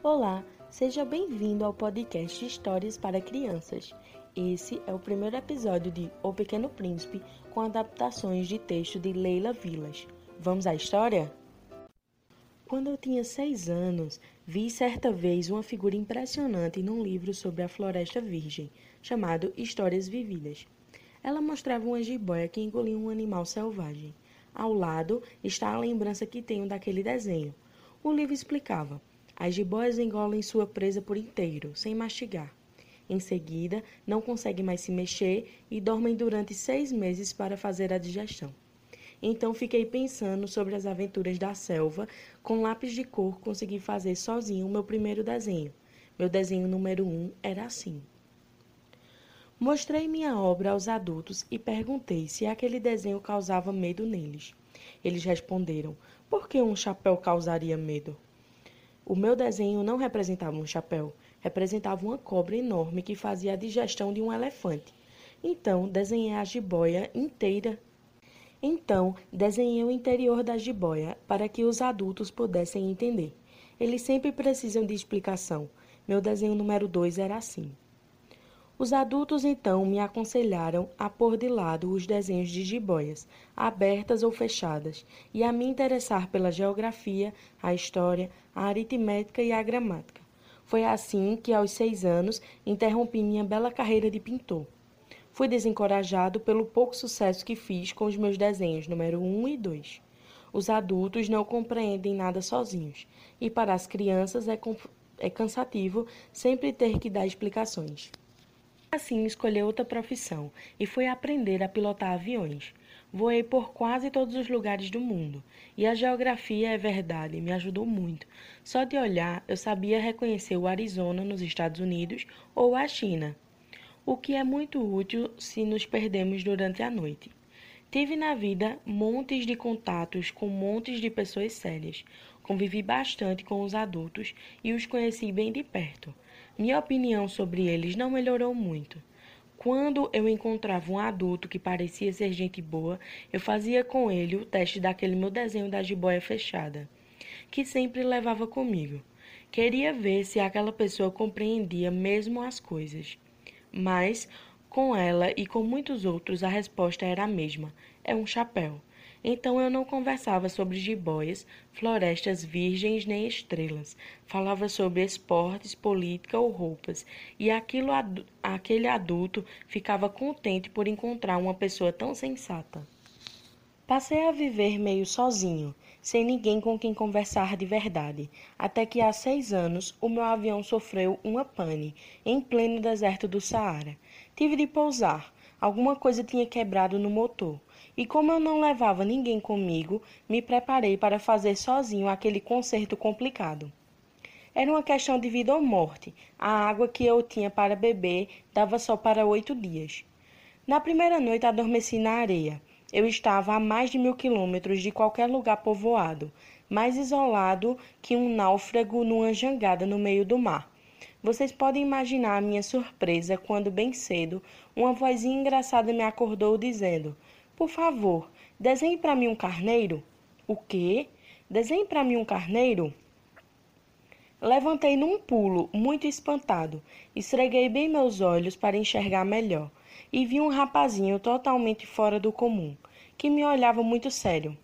Olá, seja bem-vindo ao podcast Histórias para Crianças. Esse é o primeiro episódio de O Pequeno Príncipe com adaptações de texto de Leila Vilas. Vamos à história? Quando eu tinha seis anos, vi certa vez uma figura impressionante num livro sobre a Floresta Virgem, chamado Histórias Vividas. Ela mostrava uma jiboia que engolia um animal selvagem. Ao lado está a lembrança que tenho daquele desenho. O livro explicava: as jiboias engolem sua presa por inteiro, sem mastigar. Em seguida, não conseguem mais se mexer e dormem durante seis meses para fazer a digestão. Então fiquei pensando sobre as aventuras da selva. Com lápis de cor, consegui fazer sozinho o meu primeiro desenho. Meu desenho número um era assim. Mostrei minha obra aos adultos e perguntei se aquele desenho causava medo neles. Eles responderam: por que um chapéu causaria medo? O meu desenho não representava um chapéu, representava uma cobra enorme que fazia a digestão de um elefante. Então, desenhei a jiboia inteira. Então, desenhei o interior da jiboia para que os adultos pudessem entender. Eles sempre precisam de explicação. Meu desenho número 2 era assim. Os adultos então me aconselharam a pôr de lado os desenhos de jiboias, abertas ou fechadas, e a me interessar pela geografia, a história, a aritmética e a gramática. Foi assim que, aos seis anos, interrompi minha bela carreira de pintor. Fui desencorajado pelo pouco sucesso que fiz com os meus desenhos número 1 um e 2. Os adultos não compreendem nada sozinhos, e para as crianças é, é cansativo sempre ter que dar explicações. Assim, escolhi outra profissão e fui aprender a pilotar aviões. Voei por quase todos os lugares do mundo, e a geografia, é verdade, me ajudou muito. Só de olhar, eu sabia reconhecer o Arizona nos Estados Unidos ou a China, o que é muito útil se nos perdemos durante a noite. Tive na vida montes de contatos com montes de pessoas sérias. Convivi bastante com os adultos e os conheci bem de perto. Minha opinião sobre eles não melhorou muito. Quando eu encontrava um adulto que parecia ser gente boa, eu fazia com ele o teste daquele meu desenho da jiboia fechada, que sempre levava comigo. Queria ver se aquela pessoa compreendia mesmo as coisas. Mas, com ela e com muitos outros, a resposta era a mesma: é um chapéu. Então eu não conversava sobre jiboias, florestas virgens nem estrelas. Falava sobre esportes, política ou roupas. E aquilo, aquele adulto ficava contente por encontrar uma pessoa tão sensata. Passei a viver meio sozinho, sem ninguém com quem conversar de verdade, até que há seis anos o meu avião sofreu uma pane em pleno deserto do Saara. Tive de pousar. Alguma coisa tinha quebrado no motor. E como eu não levava ninguém comigo, me preparei para fazer sozinho aquele concerto complicado. Era uma questão de vida ou morte. A água que eu tinha para beber dava só para oito dias. Na primeira noite adormeci na areia. Eu estava a mais de mil quilômetros de qualquer lugar povoado, mais isolado que um náufrago numa jangada no meio do mar. Vocês podem imaginar a minha surpresa quando, bem cedo, uma vozinha engraçada me acordou dizendo: por favor, desenhe para mim um carneiro. O quê? Desenhe para mim um carneiro? Levantei num pulo, muito espantado. Esfreguei bem meus olhos para enxergar melhor e vi um rapazinho totalmente fora do comum, que me olhava muito sério.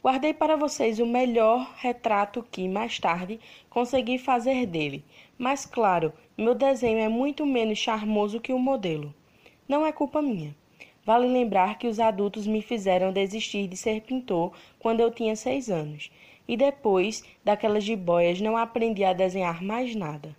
Guardei para vocês o melhor retrato que, mais tarde, consegui fazer dele, mas, claro, meu desenho é muito menos charmoso que o modelo. Não é culpa minha. Vale lembrar que os adultos me fizeram desistir de ser pintor quando eu tinha seis anos, e depois daquelas jiboias não aprendi a desenhar mais nada.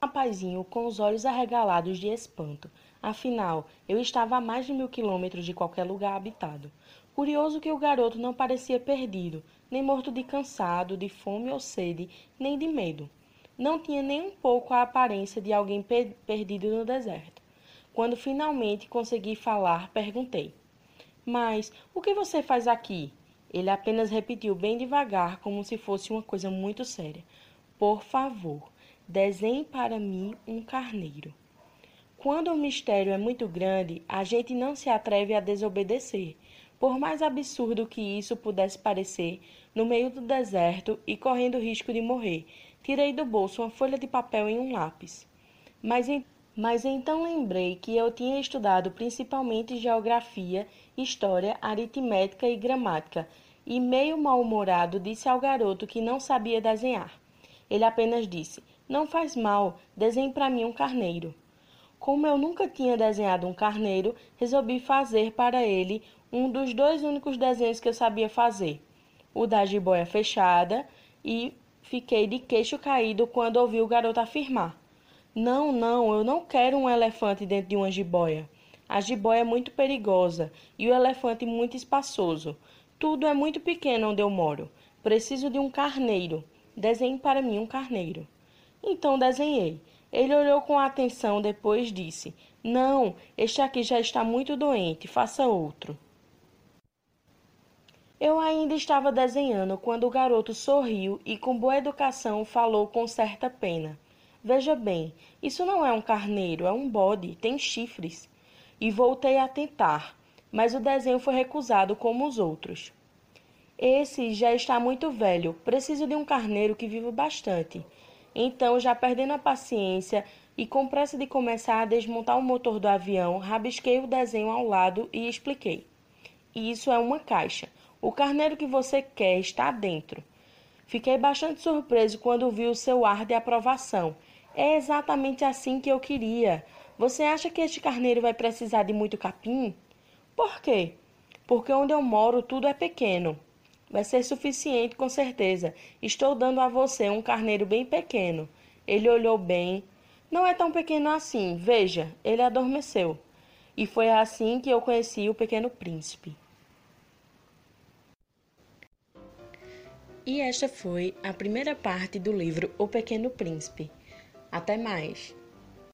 Rapazinho com os olhos arregalados de espanto. Afinal, eu estava a mais de mil quilômetros de qualquer lugar habitado. Curioso que o garoto não parecia perdido, nem morto de cansado, de fome ou sede, nem de medo. Não tinha nem um pouco a aparência de alguém per perdido no deserto. Quando finalmente consegui falar, perguntei: Mas o que você faz aqui? Ele apenas repetiu bem devagar, como se fosse uma coisa muito séria: Por favor, desenhe para mim um carneiro. Quando o mistério é muito grande, a gente não se atreve a desobedecer. Por mais absurdo que isso pudesse parecer, no meio do deserto e correndo risco de morrer, tirei do bolso uma folha de papel e um lápis. Mas, mas então lembrei que eu tinha estudado principalmente geografia, história, aritmética e gramática, e meio mal-humorado disse ao garoto que não sabia desenhar. Ele apenas disse: Não faz mal, desenhe para mim um carneiro. Como eu nunca tinha desenhado um carneiro, resolvi fazer para ele um dos dois únicos desenhos que eu sabia fazer, o da jiboia fechada, e fiquei de queixo caído quando ouvi o garoto afirmar: Não, não, eu não quero um elefante dentro de uma jiboia. A jiboia é muito perigosa e o elefante muito espaçoso. Tudo é muito pequeno onde eu moro. Preciso de um carneiro. Desenhe para mim um carneiro. Então desenhei. Ele olhou com atenção, depois disse: Não, este aqui já está muito doente, faça outro. Eu ainda estava desenhando quando o garoto sorriu e, com boa educação, falou com certa pena. Veja bem, isso não é um carneiro, é um bode, tem chifres. E voltei a tentar, mas o desenho foi recusado como os outros. Esse já está muito velho, preciso de um carneiro que viva bastante. Então, já perdendo a paciência e com pressa de começar a desmontar o motor do avião, rabisquei o desenho ao lado e expliquei. Isso é uma caixa. O carneiro que você quer está dentro. Fiquei bastante surpreso quando vi o seu ar de aprovação. É exatamente assim que eu queria. Você acha que este carneiro vai precisar de muito capim? Por quê? Porque onde eu moro tudo é pequeno. Vai ser suficiente, com certeza. Estou dando a você um carneiro bem pequeno. Ele olhou bem. Não é tão pequeno assim. Veja, ele adormeceu. E foi assim que eu conheci o pequeno príncipe. E esta foi a primeira parte do livro O Pequeno Príncipe. Até mais!